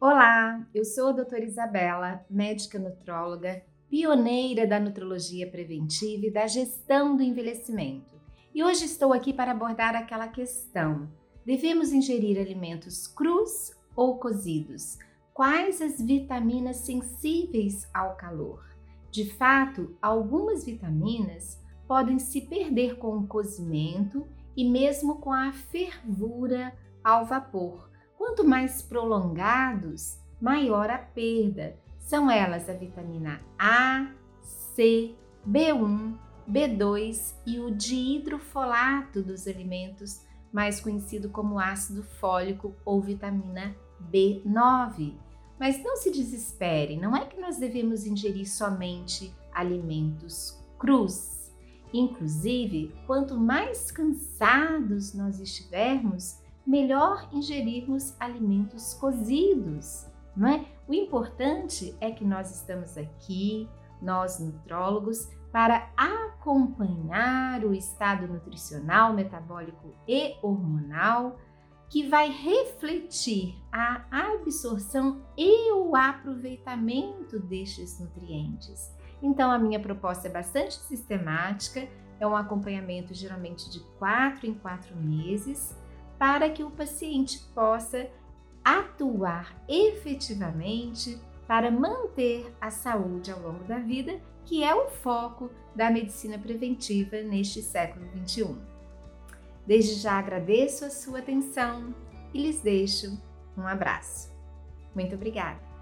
Olá, eu sou a doutora Isabela, médica nutróloga, pioneira da nutrologia preventiva e da gestão do envelhecimento. E hoje estou aqui para abordar aquela questão: devemos ingerir alimentos crus ou cozidos? Quais as vitaminas sensíveis ao calor? De fato, algumas vitaminas podem se perder com o cozimento e mesmo com a fervura ao vapor. Quanto mais prolongados, maior a perda. São elas a vitamina A, C, B1, B2 e o dihidrofolato dos alimentos, mais conhecido como ácido fólico ou vitamina B9. Mas não se desespere, não é que nós devemos ingerir somente alimentos crus. Inclusive, quanto mais cansados nós estivermos, melhor ingerirmos alimentos cozidos, não é? O importante é que nós estamos aqui, nós nutrólogos, para acompanhar o estado nutricional, metabólico e hormonal que vai refletir a absorção e o aproveitamento destes nutrientes. Então, a minha proposta é bastante sistemática, é um acompanhamento geralmente de quatro em quatro meses, para que o paciente possa atuar efetivamente para manter a saúde ao longo da vida, que é o foco da medicina preventiva neste século 21. Desde já agradeço a sua atenção e lhes deixo um abraço. Muito obrigada!